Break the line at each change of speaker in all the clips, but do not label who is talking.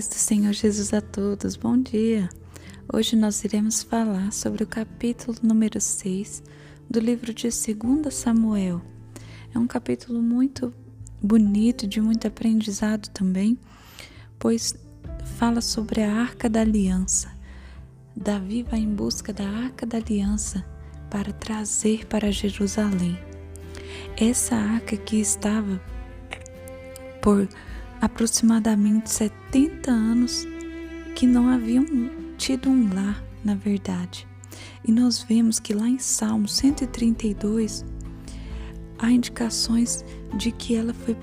paz do Senhor Jesus a todos, bom dia! Hoje nós iremos falar sobre o capítulo número 6 do livro de 2 Samuel. É um capítulo muito bonito, de muito aprendizado também, pois fala sobre a Arca da Aliança. Davi vai em busca da Arca da Aliança para trazer para Jerusalém. Essa arca que estava por aproximadamente 70 anos que não haviam tido um lar, na verdade. E nós vemos que lá em Salmo 132 há indicações de que ela foi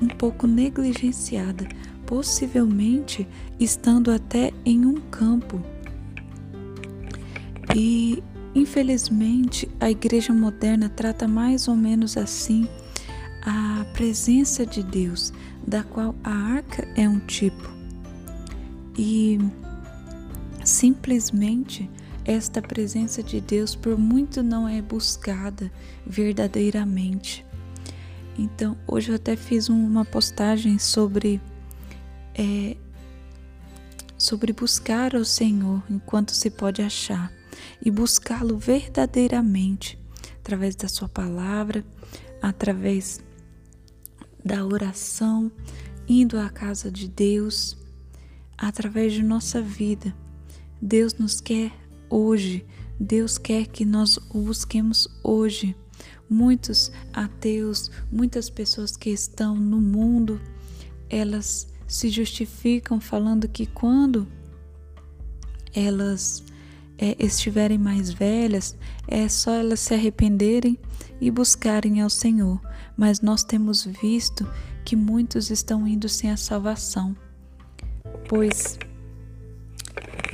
um pouco negligenciada, possivelmente estando até em um campo. E infelizmente a igreja moderna trata mais ou menos assim a presença de Deus, da qual a arca é um tipo. E simplesmente esta presença de Deus por muito não é buscada verdadeiramente. Então, hoje eu até fiz uma postagem sobre é, sobre buscar ao Senhor enquanto se pode achar e buscá-lo verdadeiramente através da sua palavra, através da oração, indo à casa de Deus, através de nossa vida. Deus nos quer hoje, Deus quer que nós o busquemos hoje. Muitos ateus, muitas pessoas que estão no mundo, elas se justificam falando que quando elas é, estiverem mais velhas, é só elas se arrependerem e buscarem ao Senhor. Mas nós temos visto que muitos estão indo sem a salvação, pois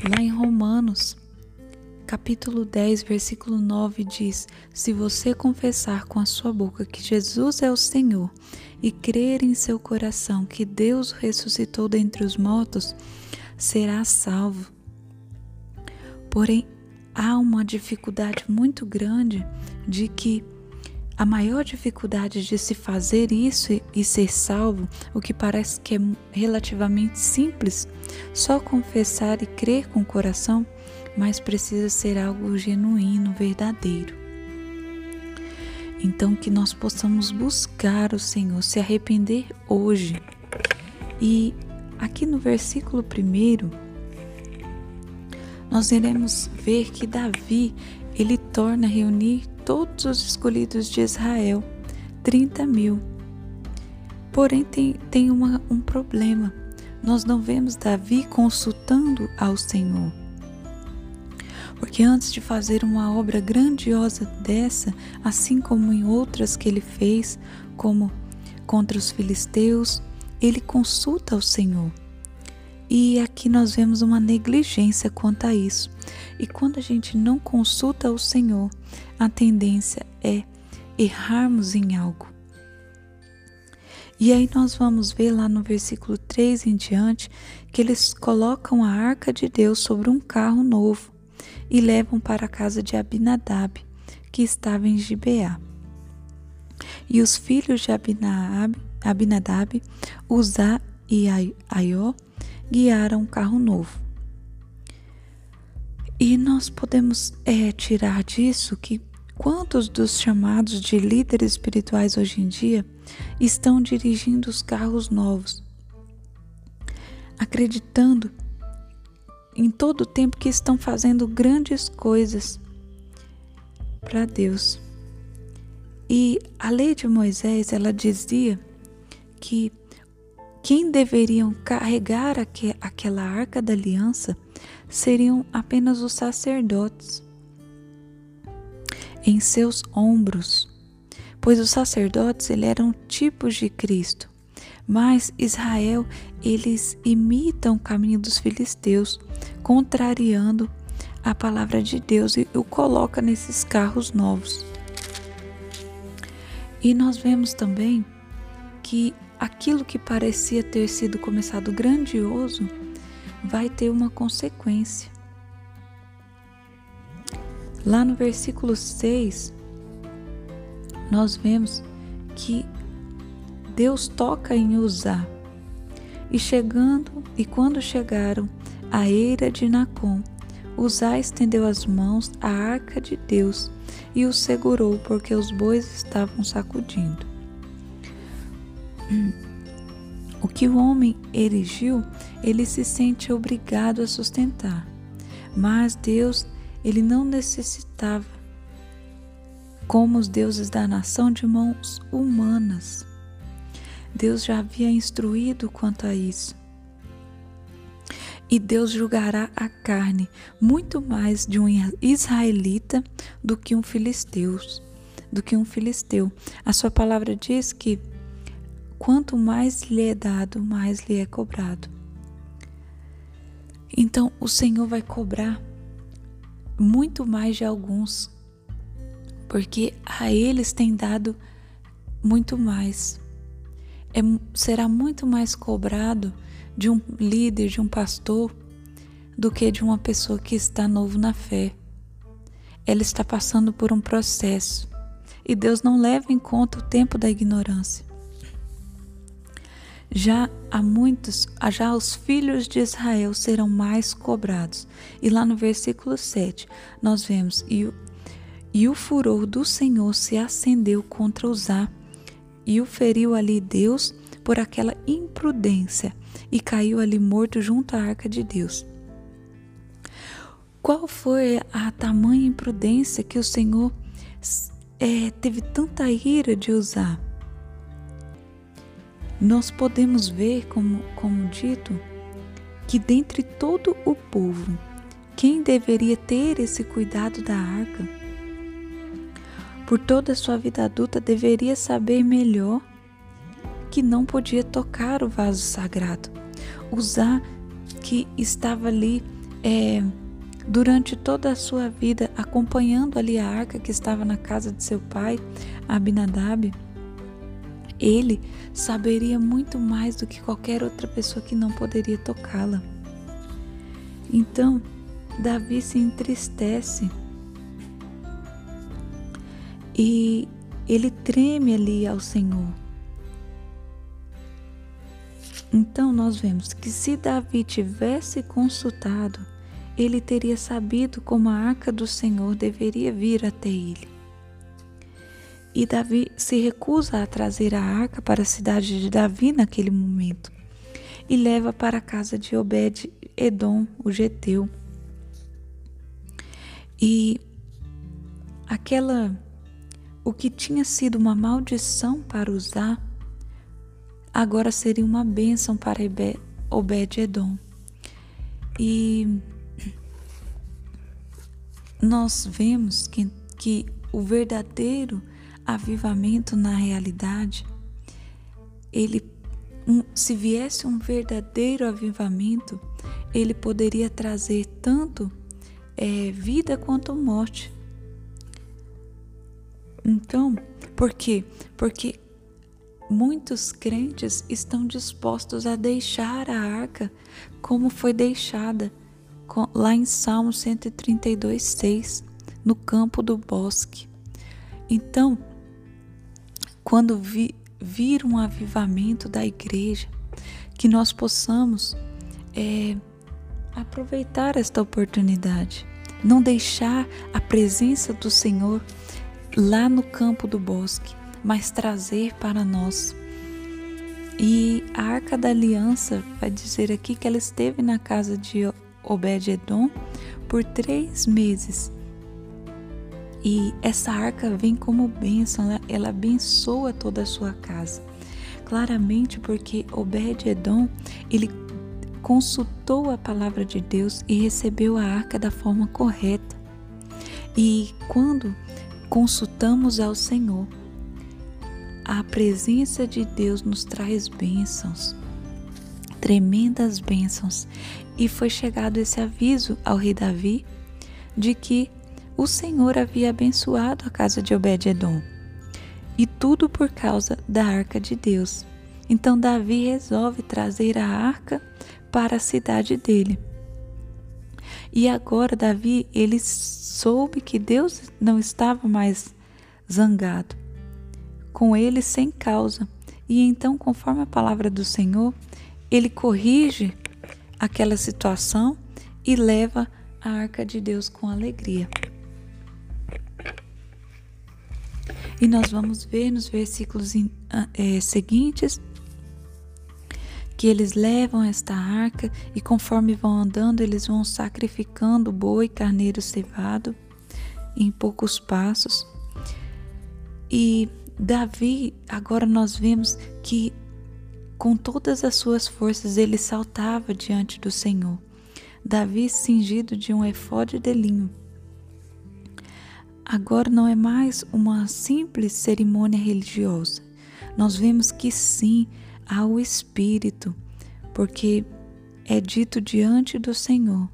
lá em Romanos, capítulo 10, versículo 9 diz: Se você confessar com a sua boca que Jesus é o Senhor e crer em seu coração que Deus ressuscitou dentre os mortos, será salvo. Porém, há uma dificuldade muito grande de que a maior dificuldade de se fazer isso e ser salvo, o que parece que é relativamente simples, só confessar e crer com o coração, mas precisa ser algo genuíno, verdadeiro. Então, que nós possamos buscar o Senhor, se arrepender hoje. E aqui no versículo 1, nós iremos ver que Davi ele torna reunir todos os escolhidos de Israel, 30 mil. Porém, tem, tem uma, um problema. Nós não vemos Davi consultando ao Senhor. Porque antes de fazer uma obra grandiosa dessa, assim como em outras que ele fez, como contra os filisteus, ele consulta ao Senhor. E aqui nós vemos uma negligência quanto a isso. E quando a gente não consulta o Senhor, a tendência é errarmos em algo. E aí nós vamos ver lá no versículo 3 em diante que eles colocam a arca de Deus sobre um carro novo e levam para a casa de Abinadab, que estava em Gibeá. E os filhos de Abinadab, Abinadab Uzá e Aió, guiaram um carro novo. E nós podemos é, tirar disso que quantos dos chamados de líderes espirituais hoje em dia estão dirigindo os carros novos, acreditando em todo o tempo que estão fazendo grandes coisas para Deus. E a lei de Moisés, ela dizia que quem deveriam carregar aquela arca da aliança seriam apenas os sacerdotes em seus ombros, pois os sacerdotes eles eram tipos de Cristo. Mas Israel, eles imitam o caminho dos filisteus, contrariando a palavra de Deus e o coloca nesses carros novos. E nós vemos também que aquilo que parecia ter sido começado grandioso vai ter uma consequência. Lá no versículo 6, nós vemos que Deus toca em Uzá. E chegando E quando chegaram à eira de Nacon, Uzá estendeu as mãos à arca de Deus e o segurou, porque os bois estavam sacudindo. O que o homem erigiu, ele se sente obrigado a sustentar. Mas Deus, ele não necessitava, como os deuses da nação, de mãos humanas. Deus já havia instruído quanto a isso. E Deus julgará a carne muito mais de um israelita do que um filisteu, do que um filisteu. A sua palavra diz que quanto mais lhe é dado, mais lhe é cobrado. Então o Senhor vai cobrar muito mais de alguns, porque a eles tem dado muito mais. É, será muito mais cobrado de um líder, de um pastor, do que de uma pessoa que está novo na fé. Ela está passando por um processo e Deus não leva em conta o tempo da ignorância. Já há muitos, já os filhos de Israel serão mais cobrados. E lá no versículo 7, nós vemos: E o, e o furor do Senhor se acendeu contra Uzá, e o feriu ali Deus por aquela imprudência, e caiu ali morto junto à arca de Deus. Qual foi a tamanha imprudência que o Senhor é, teve tanta ira de usar? Nós podemos ver, como, como dito, que dentre todo o povo, quem deveria ter esse cuidado da arca, por toda a sua vida adulta, deveria saber melhor que não podia tocar o vaso sagrado. Usar que estava ali é, durante toda a sua vida acompanhando ali a arca que estava na casa de seu pai, Abinadab ele saberia muito mais do que qualquer outra pessoa que não poderia tocá-la. Então, Davi se entristece e ele treme ali ao Senhor. Então, nós vemos que se Davi tivesse consultado, ele teria sabido como a arca do Senhor deveria vir até ele. E Davi se recusa a trazer a arca para a cidade de Davi naquele momento e leva para a casa de Obed Edom, o geteu. E aquela o que tinha sido uma maldição para usar agora seria uma bênção para Obed Edom. E nós vemos que, que o verdadeiro avivamento na realidade, ele um, se viesse um verdadeiro avivamento, ele poderia trazer tanto é, vida quanto morte. Então, por quê? Porque muitos crentes estão dispostos a deixar a arca como foi deixada lá em Salmo 132, 6, no campo do bosque. Então, quando vi, vir um avivamento da igreja, que nós possamos é, aproveitar esta oportunidade, não deixar a presença do Senhor lá no campo do bosque, mas trazer para nós. E a arca da aliança vai dizer aqui que ela esteve na casa de Obed-Edom por três meses e essa arca vem como bênção, ela, ela abençoa toda a sua casa. Claramente porque Obed-Edom, ele consultou a palavra de Deus e recebeu a arca da forma correta. E quando consultamos ao Senhor, a presença de Deus nos traz bênçãos, tremendas bênçãos. E foi chegado esse aviso ao rei Davi de que o Senhor havia abençoado a casa de Obed-Edom. E tudo por causa da arca de Deus. Então Davi resolve trazer a arca para a cidade dele. E agora Davi, ele soube que Deus não estava mais zangado com ele sem causa. E então, conforme a palavra do Senhor, ele corrige aquela situação e leva a arca de Deus com alegria. E nós vamos ver nos versículos é, seguintes que eles levam esta arca e conforme vão andando, eles vão sacrificando boi, carneiro cevado em poucos passos. E Davi, agora nós vemos que com todas as suas forças ele saltava diante do Senhor. Davi cingido de um efode de linho. Agora não é mais uma simples cerimônia religiosa. Nós vemos que sim, há o Espírito, porque é dito diante do Senhor.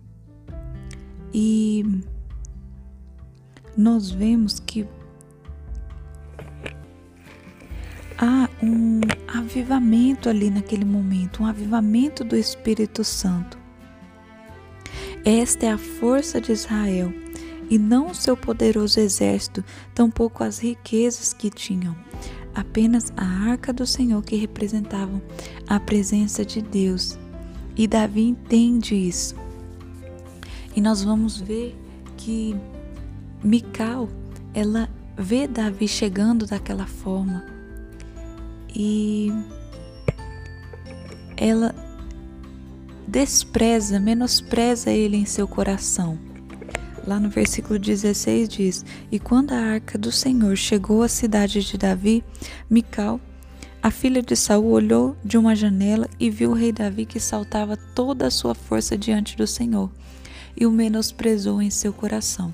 E nós vemos que há um avivamento ali naquele momento, um avivamento do Espírito Santo. Esta é a força de Israel, e não o seu poderoso exército, tampouco as riquezas que tinham, apenas a arca do Senhor que representavam a presença de Deus. E Davi entende isso. E nós vamos ver que Mical, ela vê Davi chegando daquela forma e ela despreza, menospreza ele em seu coração. Lá no versículo 16 diz: E quando a arca do Senhor chegou à cidade de Davi, Mical, a filha de Saul, olhou de uma janela e viu o rei Davi que saltava toda a sua força diante do Senhor, e o menosprezou em seu coração.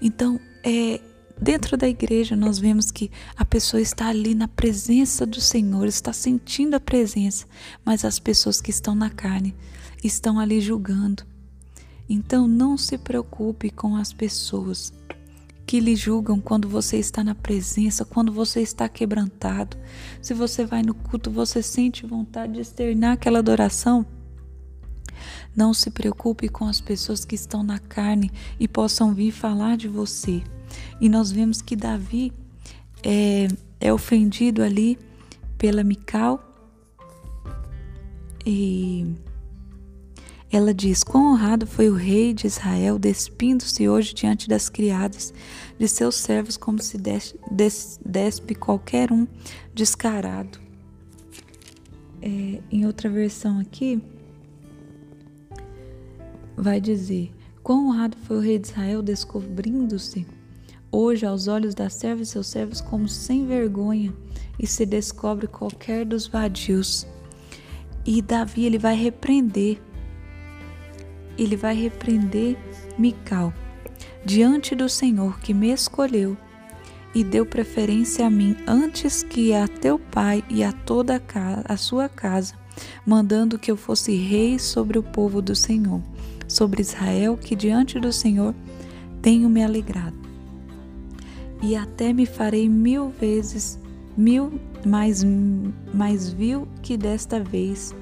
Então, é, Dentro da igreja, nós vemos que a pessoa está ali na presença do Senhor, está sentindo a presença, mas as pessoas que estão na carne estão ali julgando. Então, não se preocupe com as pessoas que lhe julgam quando você está na presença, quando você está quebrantado. Se você vai no culto, você sente vontade de externar aquela adoração. Não se preocupe com as pessoas que estão na carne e possam vir falar de você. E nós vemos que Davi é, é ofendido ali pela Mical. E ela diz: Quão honrado foi o rei de Israel, despindo-se hoje diante das criadas de seus servos, como se despe, qualquer um descarado. É, em outra versão aqui, vai dizer: Quão honrado foi o rei de Israel, descobrindo-se hoje aos olhos das servas e seus servos como sem vergonha e se descobre qualquer dos vadios. E Davi ele vai repreender, ele vai repreender Mical diante do Senhor que me escolheu e deu preferência a mim antes que a teu pai e a toda a, casa, a sua casa, mandando que eu fosse rei sobre o povo do Senhor, sobre Israel, que diante do Senhor tenho me alegrado. E até me farei mil vezes, mil mais, mais vil que desta vez,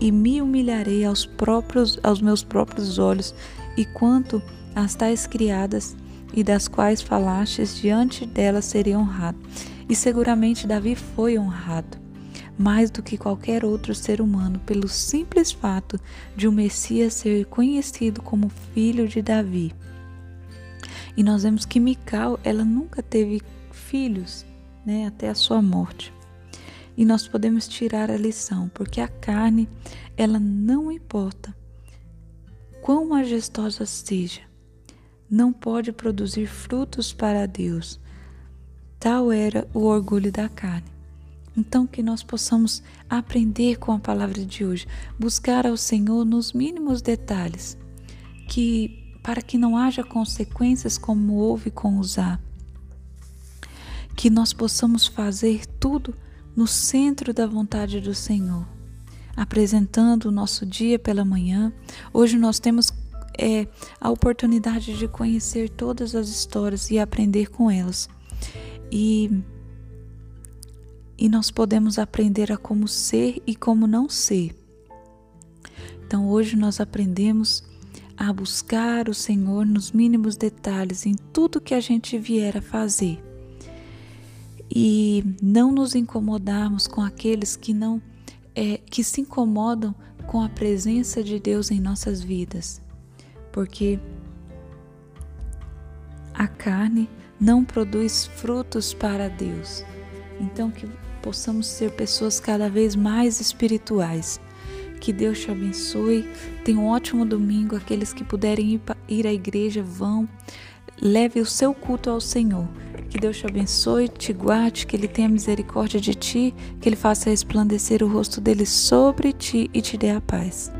e me humilharei aos, próprios, aos meus próprios olhos, e quanto às tais criadas, e das quais falastes, diante delas serei honrado. E seguramente Davi foi honrado, mais do que qualquer outro ser humano, pelo simples fato de o Messias ser conhecido como filho de Davi. E nós vemos que Mical, ela nunca teve filhos, né, até a sua morte. E nós podemos tirar a lição, porque a carne, ela não importa quão majestosa seja, não pode produzir frutos para Deus. Tal era o orgulho da carne. Então, que nós possamos aprender com a palavra de hoje, buscar ao Senhor nos mínimos detalhes, que para que não haja consequências como houve com Uzá. Que nós possamos fazer tudo no centro da vontade do Senhor, apresentando o nosso dia pela manhã. Hoje nós temos é, a oportunidade de conhecer todas as histórias e aprender com elas. E, e nós podemos aprender a como ser e como não ser. Então hoje nós aprendemos a buscar o Senhor nos mínimos detalhes em tudo que a gente vier a fazer. E não nos incomodarmos com aqueles que não é, que se incomodam com a presença de Deus em nossas vidas, porque a carne não produz frutos para Deus. Então, que possamos ser pessoas cada vez mais espirituais. Que Deus te abençoe. Tenha um ótimo domingo. Aqueles que puderem ir à igreja, vão. Leve o seu culto ao Senhor. Que Deus te abençoe, te guarde, que Ele tenha misericórdia de ti, que Ele faça resplandecer o rosto dele sobre ti e te dê a paz.